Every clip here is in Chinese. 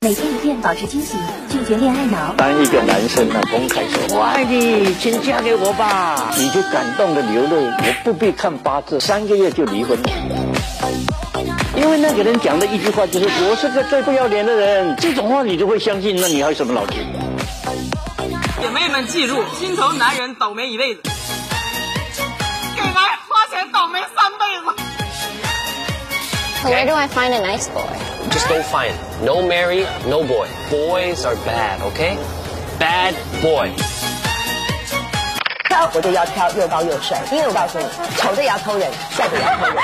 每天一遍保持清醒，拒绝恋爱脑。当一个男生呢，公开说我爱你，请嫁给我吧，你就感动的流泪，我不必看八字，三个月就离婚。因为那个人讲的一句话就是我是个最不要脸的人，这种话你就会相信，那你还有什么脑子？姐妹们记住，心疼男人倒霉一辈子，给男人花钱倒霉三辈子。So where do I find a nice boy? Just go find. No marry, no boy. Boys are bad, okay? Bad boy. 挑我就要挑又高又帅，因为我告诉你，丑的也要偷人，帅的也要偷人。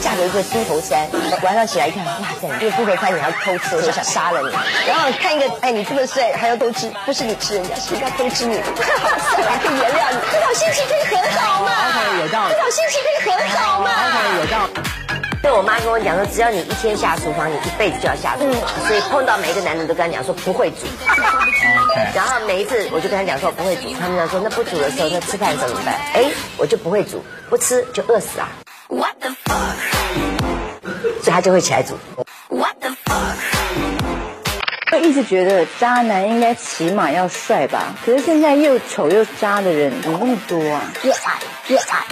嫁给一个猪头山，晚上起来一看，哇塞，这个猪头山你要偷吃，我就想杀了你。然后看一个，哎，你这么帅还要偷吃，不是你吃人家，是人家偷吃你，太 好笑了，可以原谅你，这种心情可以很好嘛？有道理这种心情可以很好嘛？有道理。对我妈跟我讲说，只要你一天下厨房，你一辈子就要下厨房。所以碰到每一个男人都跟他讲说不会煮。然后每一次我就跟他讲说不会煮，他们讲说那不煮的时候，那吃饭怎么办？哎，我就不会煮，不吃就饿死啊。所以他就会起来煮。我一直觉得渣男应该起码要帅吧，可是现在又丑又渣的人怎么那么多啊？越矮越矮。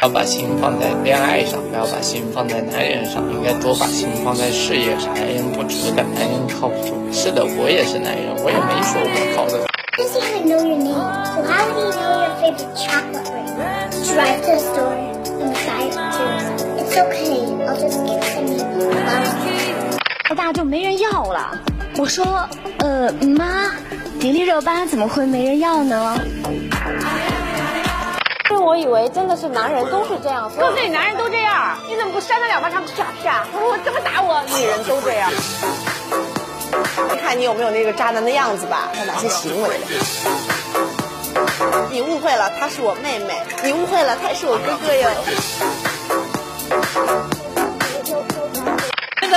要把心放在恋爱上，不要把心放在男人上，应该多把心放在事业上。男人不值得，男人靠不住。是的，我也是男人，我也没说我靠得住。Does he even know your name? So how would he know your favorite chocolate flavor? Drive to the store and it It's okay. I'll just give it to me. Love. 太大就没人要了。我说，呃，妈，迪丽热巴怎么会没人要呢？因为我以为真的是男人都是这样，告诉你，男人都这样，你怎么不扇他两巴掌？啪啪！我说我怎么打我？女人都这样。看你有没有那个渣男的样子吧，有哪些行为的。你误会了，她是我妹妹；你误会了，他是我哥哥哟。现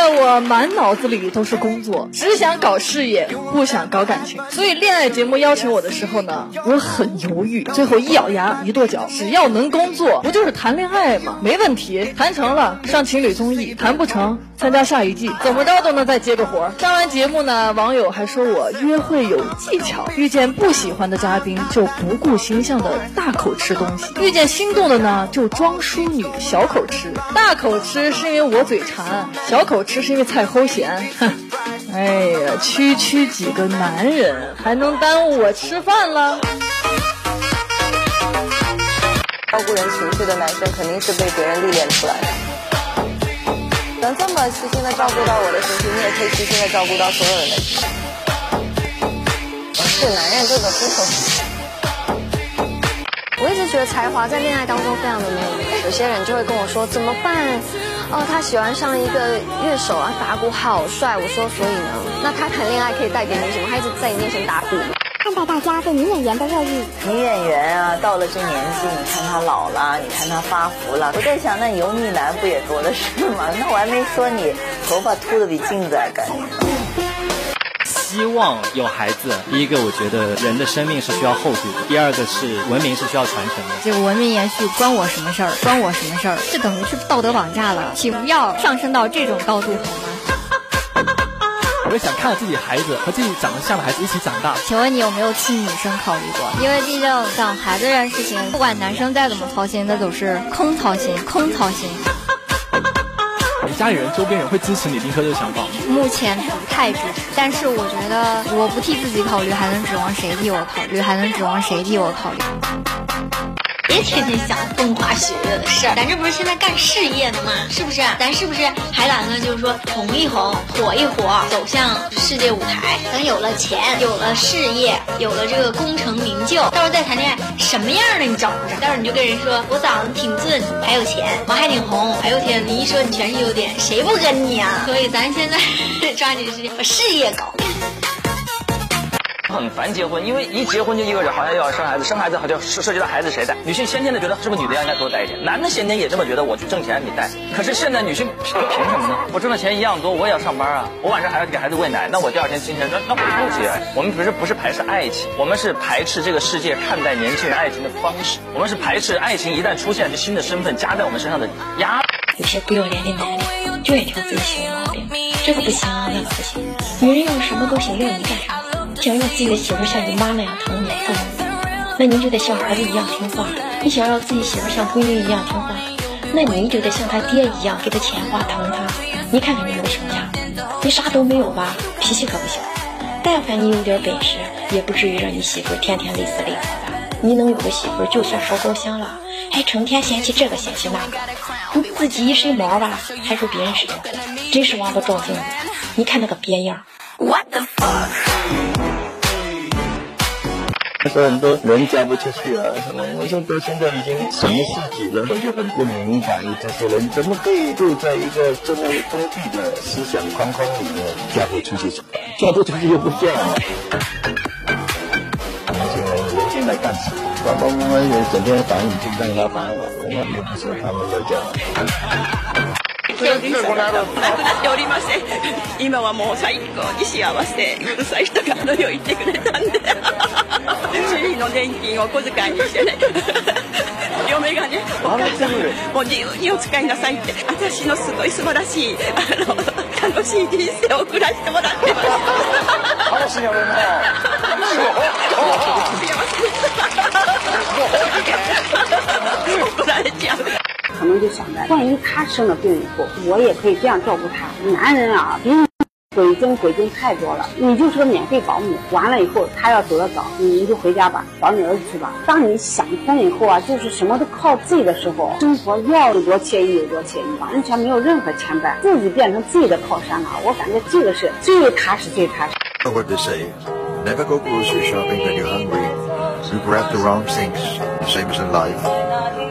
在我满脑子里都是工作，只想搞事业，不想搞感情。所以恋爱节目邀请我的时候呢，我很犹豫，最后一咬牙一跺脚，只要能工作，不就是谈恋爱吗？没问题，谈成了上情侣综艺，谈不成参加下一季，怎么着都能再接个活。上完节目呢，网友还说我约会有技巧，遇见不喜欢的嘉宾就不顾形象的大口吃东西，遇见心动的呢就装淑女小口吃，大口吃是因为我嘴馋，小口吃这是因为菜齁咸。哼，哎呀，区区几个男人还能耽误我吃饭了？照顾人情绪的男生肯定是被别人历练出来的。能这么细心的照顾到我的情绪，你也可以细心的照顾到所有人的情绪。是男人这个需求。我一直觉得才华在恋爱当中非常的没有用。有些人就会跟我说怎么办？哦，他喜欢上一个乐手啊，打鼓好帅。我说所以呢？那他谈恋爱可以带给你什么？他一直在你面前打鼓吗？看到大家对女演员的热议。女演员啊，到了这年纪，你看她老了，你看她发福了。我在想，那油腻男不也多的是吗？那我还没说你头发秃的比镜子还干净。希望有孩子，第一个我觉得人的生命是需要厚度的，第二个是文明是需要传承的。这个文明延续关我什么事儿？关我什么事儿？这等于是道德绑架了，请不要上升到这种高度好吗？我就想看着自己孩子和自己长得像的孩子一起长大。请问你有没有替女生考虑过？因为毕竟养孩子这件事情，不管男生再怎么操心，那都是空操心，空操心。家里人、周边人会支持你丁克的想法吗？目前不太支持，但是我觉得我不替自己考虑，还能指望谁替我考虑？还能指望谁替我考虑？别天天想风花雪月的事儿，咱这不是现在干事业呢吗？是不是？咱是不是还打算就是说红一红，火一火，走向世界舞台？等有了钱，有了事业，有了这个功成名就，到时候再谈恋爱，什么样的你找不着？到时候你就跟人说我长得挺俊，还有钱，我还挺红。哎呦天，你一说你全是优点，谁不跟你啊？所以咱现在 抓紧时间把事业搞。很烦结婚，因为一结婚就意味着好像又要生孩子，生孩子好像涉涉及到孩子谁带。女性先天的觉得是不是女的要应该多带一点，男的先天也这么觉得，我去挣钱你带。可是现在女性凭凭什么呢？我挣的钱一样多，我也要上班啊，我晚上还要给孩子喂奶，那我第二天精神那那我不结。我们不是不是排斥爱情，我们是排斥这个世界看待年轻人爱情的方式，我们是排斥爱情一旦出现这新的身份加在我们身上的压。有些不要脸的男的，就爱挑自己的毛病，这个不行，那个不行。女人要什么都行，要你干啥？想要自己的媳妇像你妈那样疼你不能，那你就得像儿子一样听话。你想让自己媳妇像闺女一样听话，那你就得像他爹一样给他钱花疼他。你看看你有什么呀？你啥都没有吧？脾气可不小。但凡你有点本事，也不至于让你媳妇天天累死累活的。你能有个媳妇就算烧高香了，还成天嫌弃这个嫌弃那个，你自己一身毛吧，还说别人是条狗，真是王八照镜子。你看那个别样。What the fuck？说很多人嫁不出去啊，什么？我说到现在已经什么世纪了，我就很不明白，这些人怎么可以就在一个这么封闭的思想框框里面嫁不出去？嫁不出去又不嫁。年轻人年轻来干什么？爸爸妈妈也整天烦你，就让他烦我，我也不是他们要嫁。プロデューサーが亡くなっておりません今はもう最高に幸せうるさい人があの世行ってくれたんで 主人の年金を小遣いにしてね。嫁がねお母さんもう自由にお使いなさいって。私のすごい素晴らしい。あの楽しい人生を送らせてもらってます。楽しいよね怒られちゃう。可能就想着，万一他生了病以后，我也可以这样照顾他。男人啊，别人鬼精鬼精太多了，你就是个免费保姆。完了以后，他要走得早，你就回家吧，找你儿子去吧。当你想通以后啊，就是什么都靠自己的时候，生活要有多惬意有多惬意，完全没有任何牵绊，自己变成自己的靠山了。我感觉这个是最踏实、最踏实。What they say, never go grocery shopping when you're hungry. You grab the wrong things, same as in life.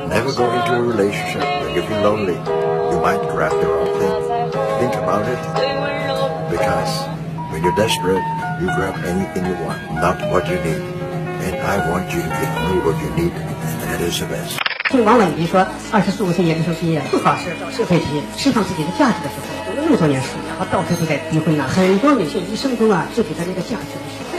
Never go into a relationship when you feel lonely. You might grab the wrong thing. Think about it. You're desperate, you grab anything you want, not what you need. And I want you to give me what you need, and that is the best. 听王婉怡说，二十四五岁研究生毕业，不考试找社会题，释放自己的价值的时候，读了那么多年书，然后到处都在逼婚呢。很多女性一生中啊，自己的那个价值。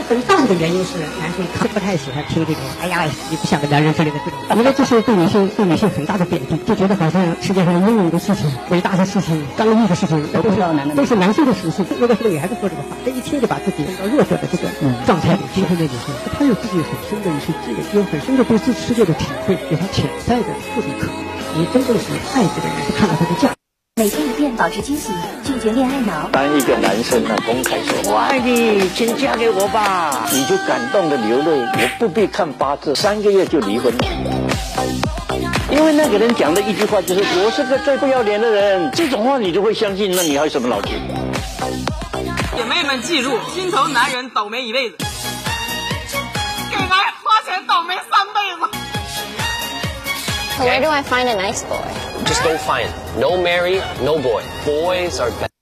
很大的原因是男性他不太喜欢听这种“哎呀，你不像个男人”之类的这种，因为这是对女性对女性很大的贬低，就觉得好像世界上英勇的事情、伟大的事情、刚毅的事情都是都是男性的属性。如果是个女孩子说这个话，这一听就把自己到弱者的这个状态里逼婚的女性，她有自己很深的一些积累，有很深的对这世界的体会，有她潜在的富足可你真正是爱这个人，是看到他的价值。每天一遍保持清醒，拒绝恋爱脑。当一个男生呢，公开说我爱你，请嫁给我吧，你就感动的流泪，我不必看八字，三个月就离婚。因为那个人讲的一句话就是我是个最不要脸的人，这种话你就会相信，那你还有什么脑筋？姐妹们记住，心疼男人倒霉一辈子，给男人花钱倒霉三辈子。Where do I find a nice boy? Just go find. No Mary, no boy. Boys are bad.